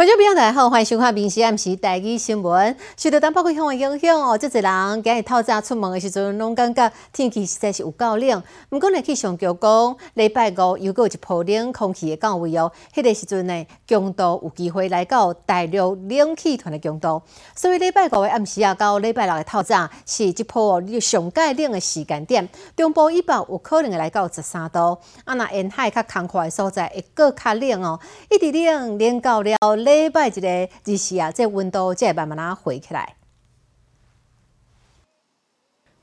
观众朋友大家好，欢迎收看《明时暗时台语新闻》。受到东北季风的影响哦，这侪人今日透早出门的时阵，拢感觉天气实在是有够冷。不过呢，气象局讲，礼拜五又有一波冷空气的降位哦，迄个时阵呢，强度有机会来到大陆冷气团的强度。所以礼拜五的暗时啊，到礼拜六的透早是一波上盖冷的时间点。中部以北有可能会来到十三度，啊那沿海较空旷的所在会更较冷哦，一直冷冷到了。礼拜一个日时啊，这温度才会慢慢啊回起来。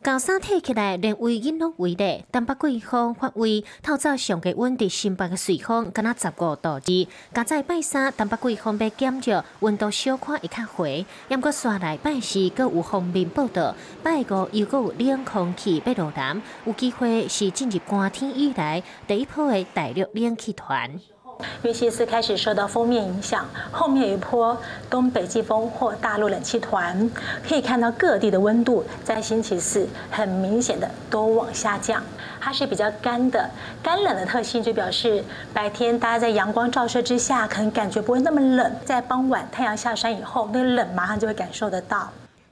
高山睇起来连微阴拢微热，东北季风发威，透早上嘅温伫新北嘅水风，敢若十五度二。加在拜三，东北季风要减弱，温度小可会较回。不过刷来拜四，阁有方面报道，拜五又阁有冷空气要落南，有机会是进入寒天以来第一波嘅大陆冷气团。月西四开始受到封面影响，后面有一波东北季风或大陆冷气团，可以看到各地的温度在星期四很明显的都往下降。它是比较干的，干冷的特性就表示白天大家在阳光照射之下，可能感觉不会那么冷，在傍晚太阳下山以后，那个冷马上就会感受得到。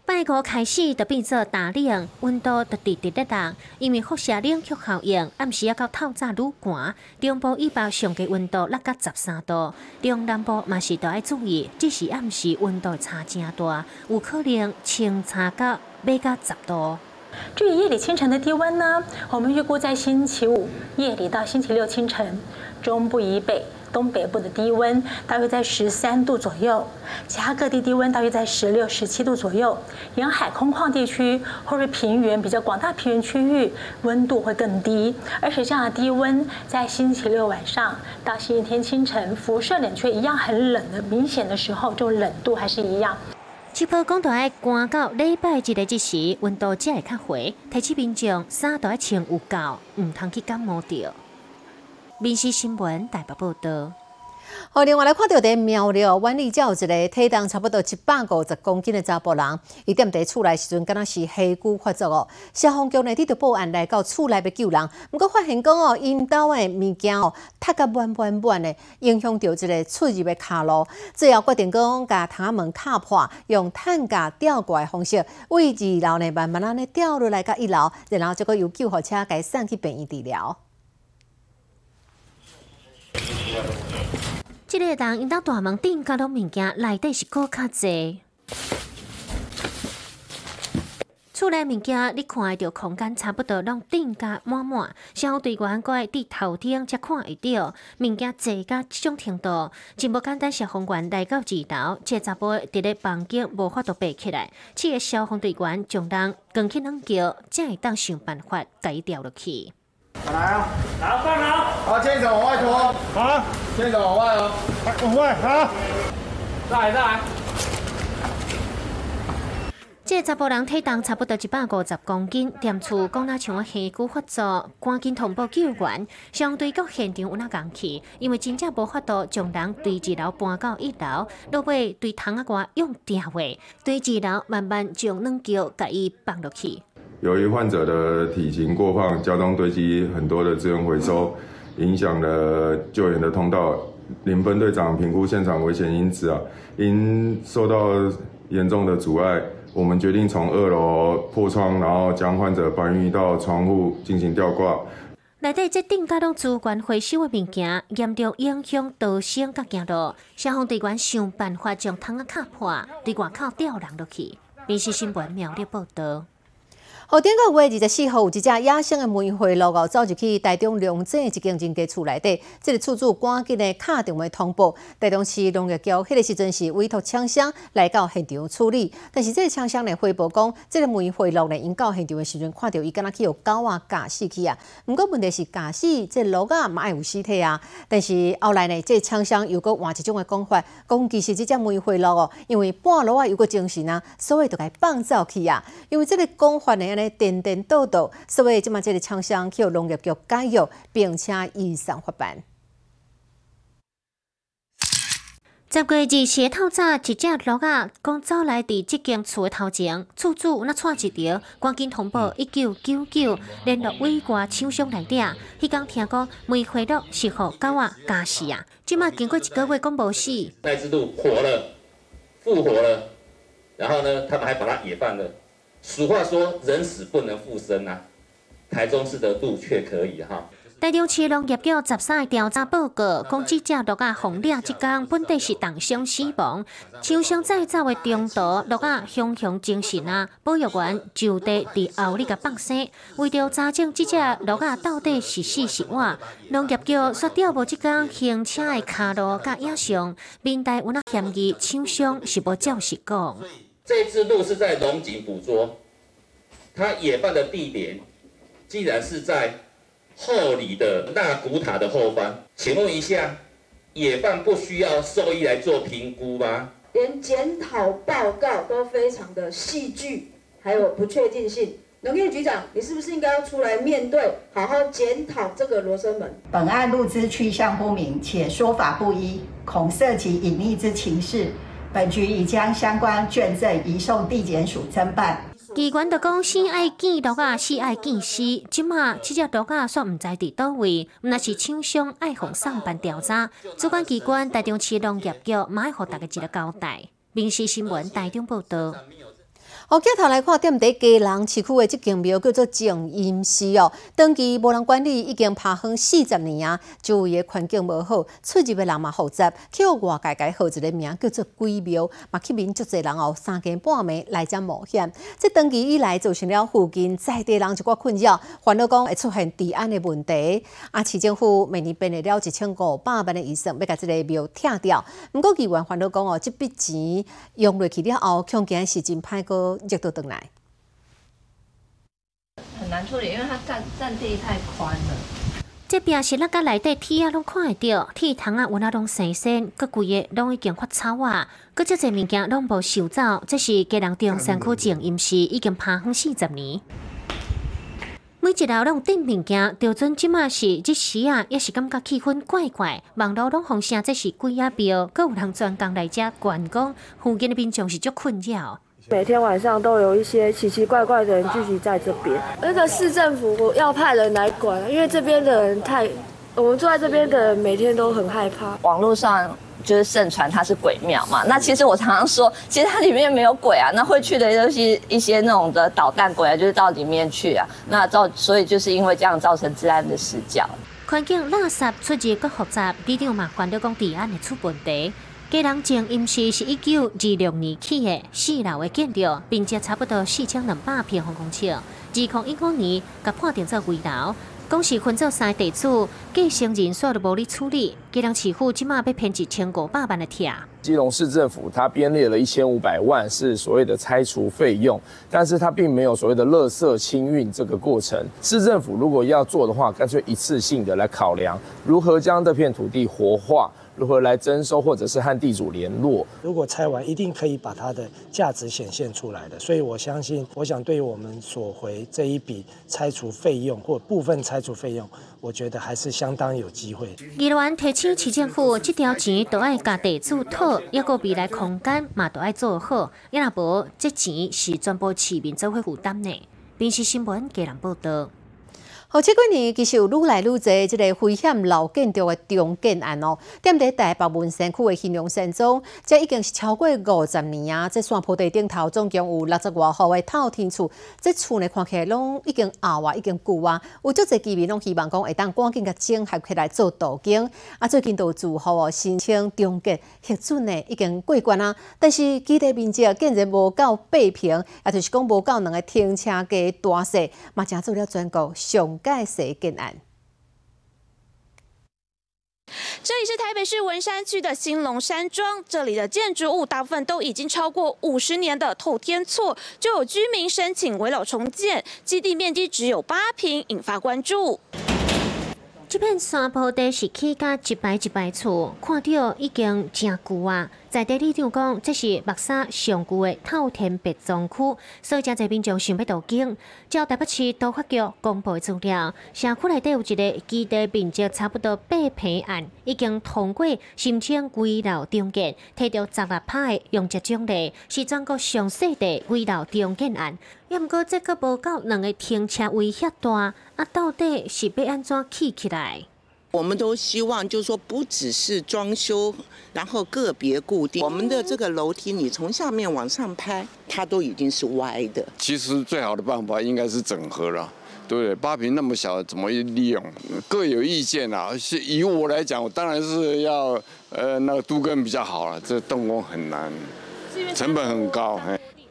拜五开始就变作大冷，温度就直直的降，因为辐射冷却效应，暗时要到透早愈寒。中部以北上嘅温度落到十三度，中南部嘛是都要注意，只是暗时温度差真大，有可能清差到八到十度。至于夜里清晨的低温呢？我们预估在星期五夜里到星期六清晨，中部以北。东北部的低温大约在十三度左右，其他各地低温大约在十六、十七度左右。沿海空旷地区或是平原比较广大平原区域，温度会更低。而且这样的低温在星期六晚上到星期天清晨，辐射冷却一样很冷的明显的时候，这种冷度还是一样。气泡讲到爱赶到礼拜一的这时，温度才会较回，提起民众衫都要穿有够，唔通去感冒掉。闽西新闻台北报道。好，另外来看到在苗栗万里有一个体重差不多一百五十公斤的查甫人，伊踮伫厝内时阵，敢若是下骨发作哦。消防局呢，伫着报案来到厝内要救人，毋过发现讲哦，因兜的物件哦，塌甲满满满的，影响到一个出入的卡路。最后决定讲，甲窗门卡破，用碳架吊挂的方式，为二楼呢慢慢安尼吊落来到一楼，然后再个由救护车给送去病院治疗。这个人因到大门顶加拢物件，内底是搁较济。厝内物件你看会到空间差不多拢顶加满满，消防队员过来伫头顶才看会到物件济甲即种程度。真无简单，消防员来到二楼，这查甫伫咧房间无法度爬起来，七个消防队员将人扛起两桥，才会当想办法解掉落去。来啊！好，放好。好，牵手往外拖。好，牵手往外哦。往外，啊。再来，再来。这查甫人体重差不多一百五十公斤，店厝讲那像我下骨发作，赶紧通报救援。相对到现场有哪工去，因为真正无法度将人对二楼搬到一楼，落尾对窗仔外用电话，对二楼慢慢将两脚甲伊放落去。由于患者的体型过胖，家中堆积很多的资源回收，影响了救援的通道。林分队长评估现场危险因子啊，因受到严重的阻碍，我们决定从二楼破窗，然后将患者搬运到窗户进行吊挂。内底这顶加拢资源回收的物件，严重影响逃生甲行路。消防队员想办法将窗啊卡破，对外口吊人落去。电视新闻苗栗报道。后顶个月二十四号，有一只野生的梅花鹿哦，走入去台中龙井一间人家厝内底，即个厝主赶紧的敲电话通报，台中市农业局，迄个时阵是委托枪箱来到现场处理，但是即个枪箱呢回报讲，即个梅花鹿呢，因到现场的时阵看到伊敢若去有狗啊夹死去啊，毋过问题是夹死这鹿啊嘛爱有尸体啊，但是后来呢，这枪箱又搁换一种的讲法，讲其实即只梅花鹿哦，因为半路啊有个精神啊，所以就该放走去啊，因为即个讲法呢。颠颠倒倒，所以即马即个厂商去农业局解约，并且依上发办。十月二十透早，一只鹿仔讲走来伫即间厝的头前，厝主那串一条，赶紧通报一九九九联络委外厂商来掠。迄天听讲梅花鹿是互狗仔咬死啊！即马经过一个月讲无死，那只鹿活了，复活了，然后呢，他们还把它野放了。俗话说，人死不能复生啊，台中市的鹿却可以哈。台中市农业局十三调查报告，讲这只鹿仔红掠即间本地是重伤死亡，厂商制造的中途鹿仔雄雄精神啊！保育员就地伫后里甲放生，为着查证这只鹿仔到底是死是活，农业局说调无即间行车的卡路甲影像，面带有那嫌疑，厂商是无照实讲。这只鹿是在龙井捕捉，它野放的地点既然是在。后里的那古塔的后方，请问一下，野放不需要兽医来做评估吗？连检讨报告都非常的戏剧，还有不确定性。农业局长，你是不是应该要出来面对，好好检讨这个罗生门？本案录资去向不明，且说法不一，恐涉及隐匿之情事。本局已将相关卷证移送地检署侦办。机关就讲，先爱见毒啊是爱见死。即马这只毒啊煞毋知伫倒位，那是厂商爱红上班调查。主管机关台中市农业局马上互大家一个交代。民事新闻台中报道。哦，镜头来看，踮伫家人市区的即间庙叫做静音寺哦，长期无人管理，已经拍荒四十年啊，周围的环境无好，出入的人嘛复杂，去互外界改号一个名叫做鬼庙，嘛去民足侪人哦，三更半暝来遮冒险。这登记以来造成了附近在地人一寡困扰，烦恼讲会出现治安的问题。啊，市政府每年编列了一千五百万的预算，要甲这个庙拆掉。毋过议员烦恼讲哦，这笔钱用落去了后，恐惊是真歹过。热到等来，很难处理，因为它占占地太宽了。这边是那个内底铁啊，拢看会到，铁桶啊，有那拢生鲜，各规个拢已经发臭啊，各这些物件拢无收走。这是家人中山区静音寺已经拍荒四十年。每一楼拢订物件，就准即马是即时啊，也是感觉气氛怪怪。网络拢风声，这是鬼啊庙，各有人专工来遮观光，附近的民众是足困扰。每天晚上都有一些奇奇怪怪的人聚集在这边，那个市政府要派人来管，因为这边的人太，我们住在这边的人每天都很害怕。网络上就是盛传它是鬼庙嘛，那其实我常常说，其实它里面没有鬼啊，那会去的都是一些那种的捣蛋鬼啊，就是到里面去啊，那造所以就是因为这样造成治安的死角。环境垃圾出入更复杂，比场嘛，关到讲治安的出问题。家人静音寺是一九二六年起的四楼的建筑，并且差不多四千两百平方公尺。二零一五年，甲判定做危楼，讲是分做三地主，继承人所都无力处理。家人市府即马被骗一千五百万的贴。基隆市政府他编列了一千五百万是所谓的拆除费用，但是他并没有所谓的垃圾清运这个过程。市政府如果要做的话，干脆一次性的来考量如何将这片土地活化。如何来征收，或者是和地主联络？如果拆完，一定可以把它的价值显现出来的。所以我相信，我想对于我们索回这一笔拆除费用或部分拆除费用，我觉得还是相当有机会。议员提醒市政府，这条钱都要家地主讨，一个未来空间嘛都要做好。要若无，这钱是全部市民做会负担的？平时新闻给人报道。好，这几年其实有愈来愈多即个危险老建筑的重建案哦。踮伫台北文山区的兴隆山庄，这已经是超过五十年啊！这山坡地顶头总共有六十外户的透天厝，这厝呢看起来拢已经老啊，已经旧啊。有足侪居民拢希望讲会当赶紧甲整合起来做道景。啊，最近都住户哦申请重建核准呢，已经过关啊。但是基地面积竟然无够八平，也就是讲无够两个停车格大细，嘛正做了全国上。盖谁更安？这里是台北市文山区的兴隆山庄，这里的建筑物大部分都已经超过五十年的透天厝，就有居民申请围老重建，基地面积只有八平，引发关注。这片山坡地是起甲一排一排厝，看到已经真旧啊。在地里长讲，这是目沙上旧的透天别庄区，所以真侪民众想要渡境。照台北市都发局公布的资料，社区内底有一个基地面积差不多八平案，已经通过申请规楼中建，摕到十六拍用这奖励，是全国上细的规楼中建案。也毋过，这个无够两个停车位遐大，啊，到底是要安怎起起来？我们都希望，就是说，不只是装修，然后个别固定。我们的这个楼梯，你从下面往上拍，它都已经是歪的。其实最好的办法应该是整合了，对不对？八平那么小，怎么利用？各有意见啊。是以我来讲，我当然是要呃那个都更比较好了。这动工很难，成本很高。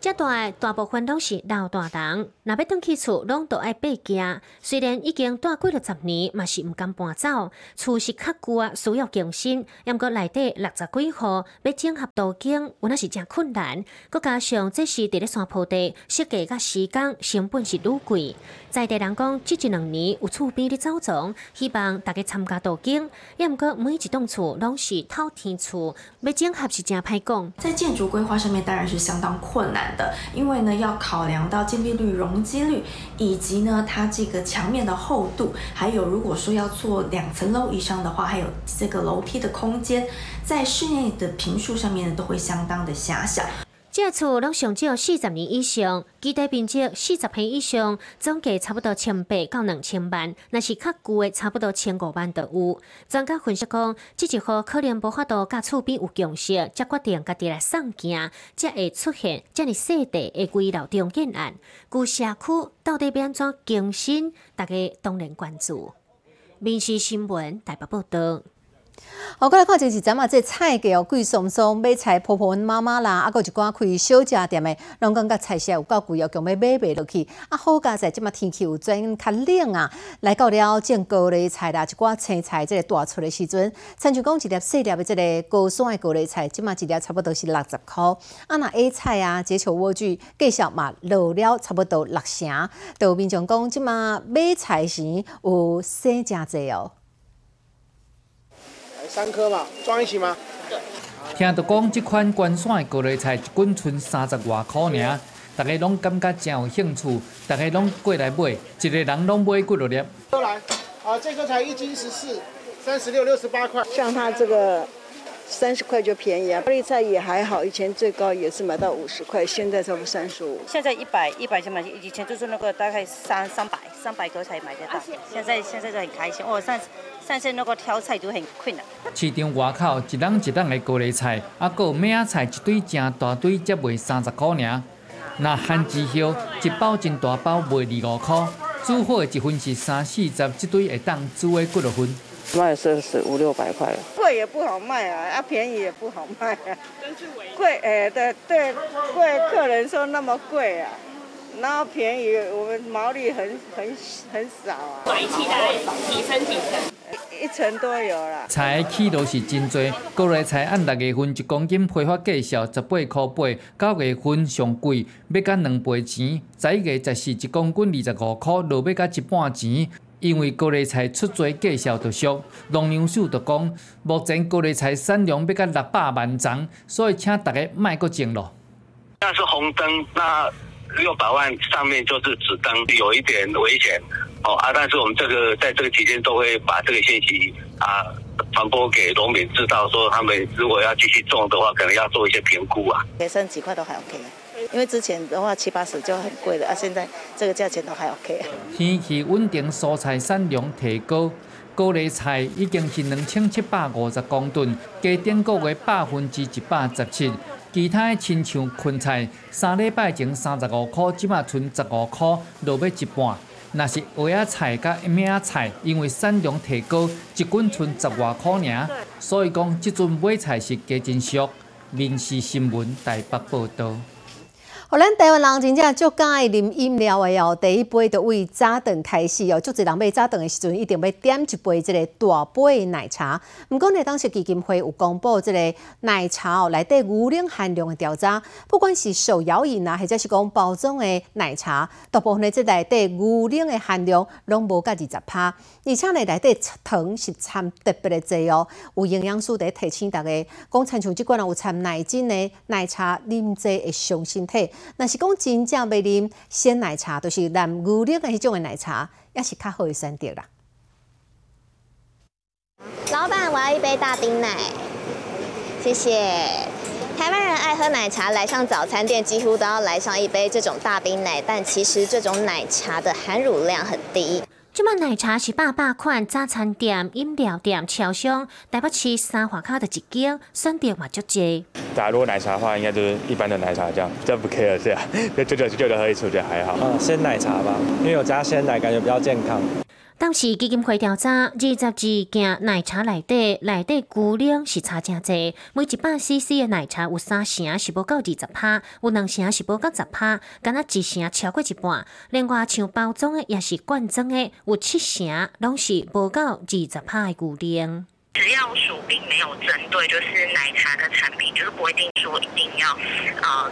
这大大部分拢是老大人，若要转去厝，拢都爱爬家。虽然已经住几了十年，嘛是毋敢搬走。厝是较旧啊，需要更新。毋过内底六十几户要整合途径，有那是真困难。佮加上这是伫咧山坡地，设计甲时间成本是愈贵。在地人讲，即一两年有厝边咧走踪，希望大家参加途径。毋过每一栋厝拢是透天厝，要整合是真歹讲。在建筑规划上面，当然是相当困难。的，因为呢要考量到建蔽率、容积率，以及呢它这个墙面的厚度，还有如果说要做两层楼以上的话，还有这个楼梯的空间，在室内的平数上面呢都会相当的狭小。这厝拢上少四十年以上，基地面积四十平以上，总价差不多千八到两千万，那是较旧的，差不多千五万都有。专家分析讲，这一户可能无法度甲厝边有共识，才决定家己来送件，才会出现这么细地的规楼重建案。旧社区到底要安怎更新，大家当然关注。民事新闻台北报道。好，过来看就是咱嘛，这菜价哦贵松松，买菜婆婆妈妈啦，啊，有一寡开小食店的，拢感觉菜色有够贵哦，强要买袂落去。啊，好加在即嘛天气有转较冷啊，来到了种高丽菜啦，一寡青菜即个大出的时阵，亲像讲一粒细粒的即个高山的高丽菜，即嘛一粒差不多是六十块。啊，那 A 菜啊，结球莴苣计小嘛落了差不多六成。都民众讲即嘛买菜时有省真济哦。三颗嘛，装一起吗？听到讲这款关山的高丽菜一斤剩三十外块尔，大家拢感觉真有兴趣，大家拢过来买，一个人拢买几多粒？都来，啊，这个才一斤十四，三十六，六十八块。像它这个三十块就便宜啊，高丽菜也还好，以前最高也是买到五十块，现在差不多三十五。现在一百一百就买，以前就是那个大概三三百三百多才买得到，现在现在就很开心。哦，上。上次那个挑菜就很困难。市场外口一人一人的高丽菜，啊，有米仔菜一堆正大堆，才卖三十块尔。那番薯叶一包真大包卖二五块，煮好的一份是三四十，这堆会当煮的几多份？卖是是五六百块了。贵也不好卖啊，啊便宜也不好卖啊。贵哎，对对，贵客人说那么贵啊。然后便宜，我们毛利很很很少啊。买起来提升提升，一层都有了。菜的起都是真多，高丽菜按六月份一公斤批发价小十八块八，九月份上贵，要加两倍钱。十一月十四一公斤二十五块，落要加一半钱。因为高丽菜出做价销就俗，农粮署就讲，目前高丽菜产量要到六百万张，所以请大家卖个种咯。那是红灯，那。六百万上面就是紫灯，有一点危险哦啊！但是我们这个在这个期间都会把这个信息啊传播给农民知道，说他们如果要继续种的话，可能要做一些评估啊。给升几块都还 OK，因为之前的话七八十就很贵了啊，现在这个价钱都还 OK。天气稳定，蔬菜产量提高，高丽菜已经是两千七百五十公吨，加顶个月百分之一百十七。其他亲像芹菜，三礼拜前三十五块，即马剩十五块，落尾一半。若是莴仔菜甲米仔菜，因为产量提高，一斤剩十外块尔，所以讲即阵买菜是加真俗。民事新闻台北报道。互咱台湾人真正足喜爱啉饮料的哦，第一杯就为早顿开始哦。足侪人买早顿的时阵，一定要点一杯即个大杯奶茶。毋过呢，当时基金会有公布即个奶茶哦，内底牛奶含量的调查，不管是手摇饮啊，或者是讲包装的奶茶，大部分的即内底牛奶的含量拢无甲二十趴，而且呢，内底糖是掺特别的济哦。有营养素在提醒大家，讲亲像即款有掺奶精的奶茶，啉济会伤身体。那是讲真正要啉鲜奶茶，都是蓝牛奶的迄种的奶茶，也是较好一选择啦。老板，我要一杯大冰奶，谢谢。台湾人爱喝奶茶，来上早餐店几乎都要来上一杯这种大冰奶，但其实这种奶茶的含乳量很低。即卖奶茶是百百款早餐店、饮料店、超商，台北市三华卡的一间，选择嘛足济。大家如果奶茶的话，应该就是一般的奶茶这样，这不 care 这样，就就就就喝一次，我觉得还好。嗯，鲜奶茶吧，因为有加鲜奶，感觉比较健康。当时基金会调查，二十二件奶茶内底，内底牛奶是差真济。每一百 CC 的奶茶有三成是无够二十趴，有两成是无够十趴，敢若一成超过一半。另外像包装的也是罐装的，有七成拢是无够二十趴的牛奶。食药署并没有针对就是奶茶的产品，就是规定说一定要呃。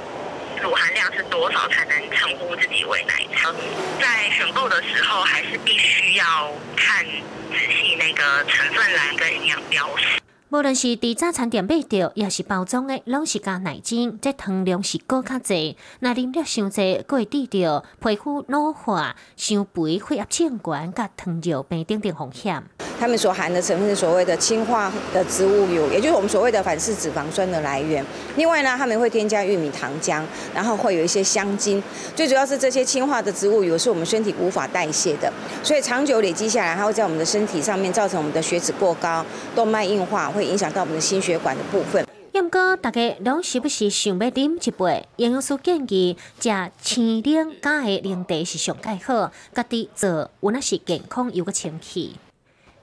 乳含量是多少才能称呼自己为奶茶？在选购的时候，还是必须要看仔细那个成分栏跟营养标识。无论是伫早餐店买到，也是包装的，拢是加奶精，这糖量是高较济。那啉了伤济，会致着皮肤老化、伤肥、血压升高、甲糖尿病等等风险。它们所含的成分是所谓的氢化的植物油，也就是我们所谓的反式脂肪酸的来源。另外呢，他们会添加玉米糖浆，然后会有一些香精。最主要是这些氢化的植物油是我们身体无法代谢的，所以长久累积下来，它会在我们的身体上面造成我们的血脂过高、动脉硬化。会影响到我们的心血管的部分。不过，大家拢是不是想要啉一杯？营养师建议食青柠加的零茶是上介好，家己做，有那是健康又个清气。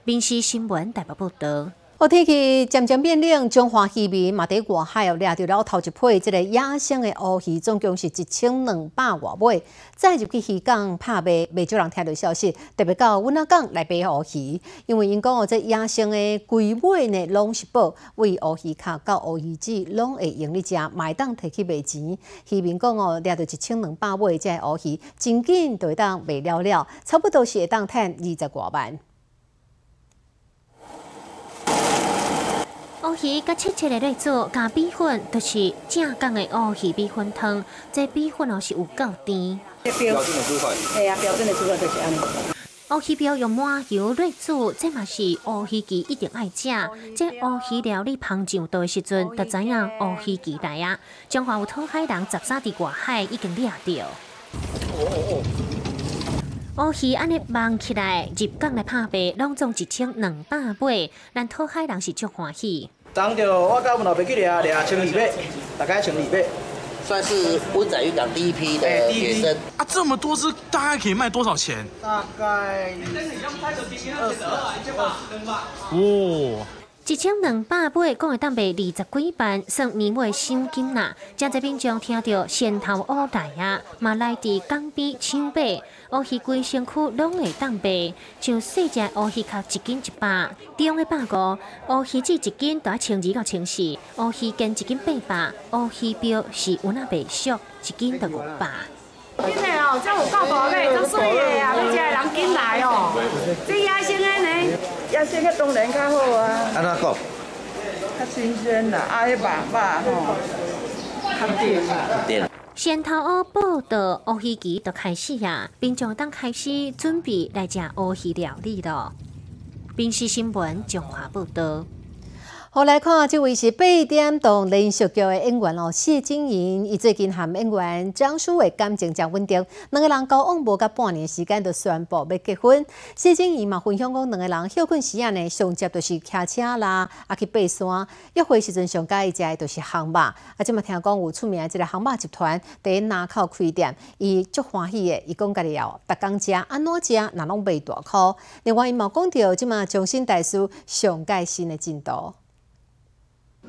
民事新闻台北报道。好天气渐渐变冷，中华渔民嘛伫外海哦掠到了头一批即个野生的乌鱼，总共是一千两百外尾。再入去渔港拍卖，未少人听到消息，特别到阮仔港来买乌鱼，因为因讲哦，这野生的龟尾呢，拢是宝，为乌鱼壳到乌鱼子拢会用哩食，卖当摕去卖钱。渔民讲哦，掠到一千两百尾这乌鱼，真紧就会当卖了了，差不多是会当赚二十外万。乌鱼甲切切的来做加米粉，就是正港的乌鱼米粉汤。这米粉哦是有够甜。标准的煮法，系啊，标准的煮法就是安尼。乌鱼标用麻油来煮，这嘛是乌鱼记一定爱食。这乌鱼料理烹上的时阵，就知影乌鱼记来啊。中华有讨海人十三伫外海已经掠到。乌鱼安尼忙起来，入港来拍卖，拢总一千两百尾，咱讨海人是足欢喜。当着我甲阮老爸去掠掠千二百，大概千二百，算是温仔渔港第一批的野生。啊，这么多只，大概可以卖多少钱？大概二十。二十吧哦。一千两百八，讲会当卖二十几万，算年尾赏金啦。正在边上听到仙头乌大啊，嘛来伫江边抢白，乌鱼龟身躯拢会当卖，像细只乌鱼壳一斤一百，中的百五，乌鱼子一斤都要千二到千四，乌鱼根一斤八百，乌鱼标是有那白俗，一斤得五百。真的哦，这有够大尾，足水的啊！要食的人紧来哦。这野生的呢？野生的当然较好啊。安怎讲？较新鲜啦，啊，迄肉肉吼，较甜啦。甜。先头乌报到，乌鱼期就开始呀，并将当开始准备来食乌鱼料理了。冰时新闻中华报道。好来看，这位是八点档连续剧的演员哦，谢金莹。伊最近和演员张淑伟感情真稳定，两个人交往无甲半年时间就宣布要结婚。谢金莹嘛分享讲，两个人休困时啊呢，上接就是骑车啦，啊去爬山。约会时阵上介意食的就是航马，啊，即嘛听讲有出名的这个航马集团伫南口开店，伊足欢喜的，伊讲家己要逐工食，安怎食，哪拢袂大箍。另外伊嘛讲到，即嘛重新大师上介新的进度。八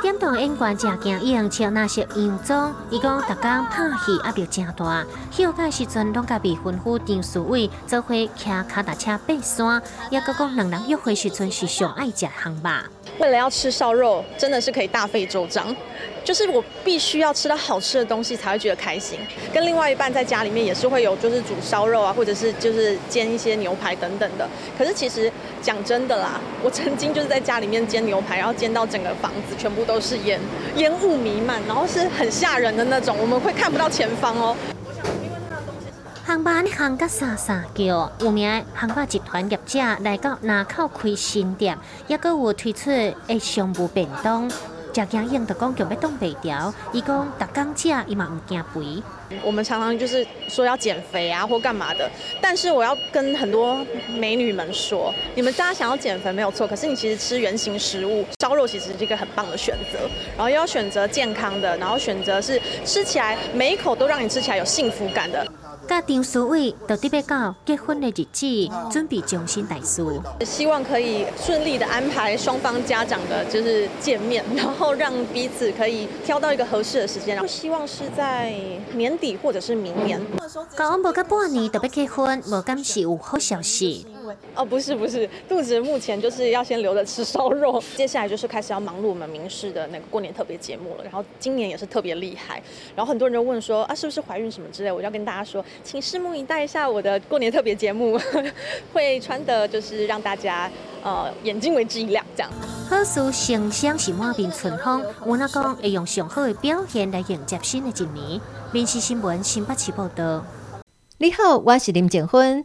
点钟演员正惊用穿那些洋装，伊讲逐工拍戏压力正大，休假时阵拢甲未婚夫张淑伟做伙骑脚踏车爬山，也佮讲两人约会时阵是上爱食烘肉。为了要吃烧肉，真的是可以大费周章。就是我必须要吃到好吃的东西才会觉得开心。跟另外一半在家里面也是会有，就是煮烧肉啊，或者是就是煎一些牛排等等的。可是其实讲真的啦，我曾经就是在家里面煎牛排，然后煎到整个房子全部都是烟，烟雾弥漫，然后是很吓人的那种，我们会看不到前方哦。航班航甲沙沙叫，有名航班集团业者来到南口开新店，也阁有推出的商务便当。食惊用的讲叫要冻北条，伊讲逐工食伊嘛毋惊肥。我们常常就是说要减肥啊或干嘛的，但是我要跟很多美女们说，你们大家想要减肥没有错，可是你其实吃原形食物，烧肉其实是一个很棒的选择。然后又要选择健康的，然后选择是吃起来每一口都让你吃起来有幸福感的。甲张淑伟到底要到结婚的日子，准备终身大事。希望可以顺利的安排双方家长的就是见面，然后让彼此可以挑到一个合适的时间。然后希望是在年底或者是明年。交往无到半年就要结婚，无敢是有好消息。哦，不是不是，肚子目前就是要先留着吃烧肉，接下来就是开始要忙碌我们明视的那个过年特别节目了。然后今年也是特别厉害，然后很多人就问说啊，是不是怀孕什么之类？我要跟大家说，请拭目以待一下我的过年特别节目，会穿的就是让大家呃眼睛为之一亮这样。好事成双是满面春风，我那讲会用上好的表现来迎接新的一年。民事新闻新北市报道。你好，我是林静芬。